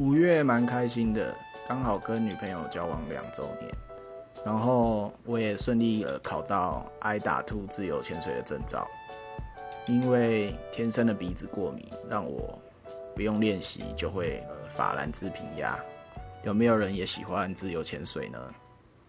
五月蛮开心的，刚好跟女朋友交往两周年，然后我也顺利了考到挨打兔自由潜水的证照，因为天生的鼻子过敏，让我不用练习就会法兰兹平压。有没有人也喜欢自由潜水呢？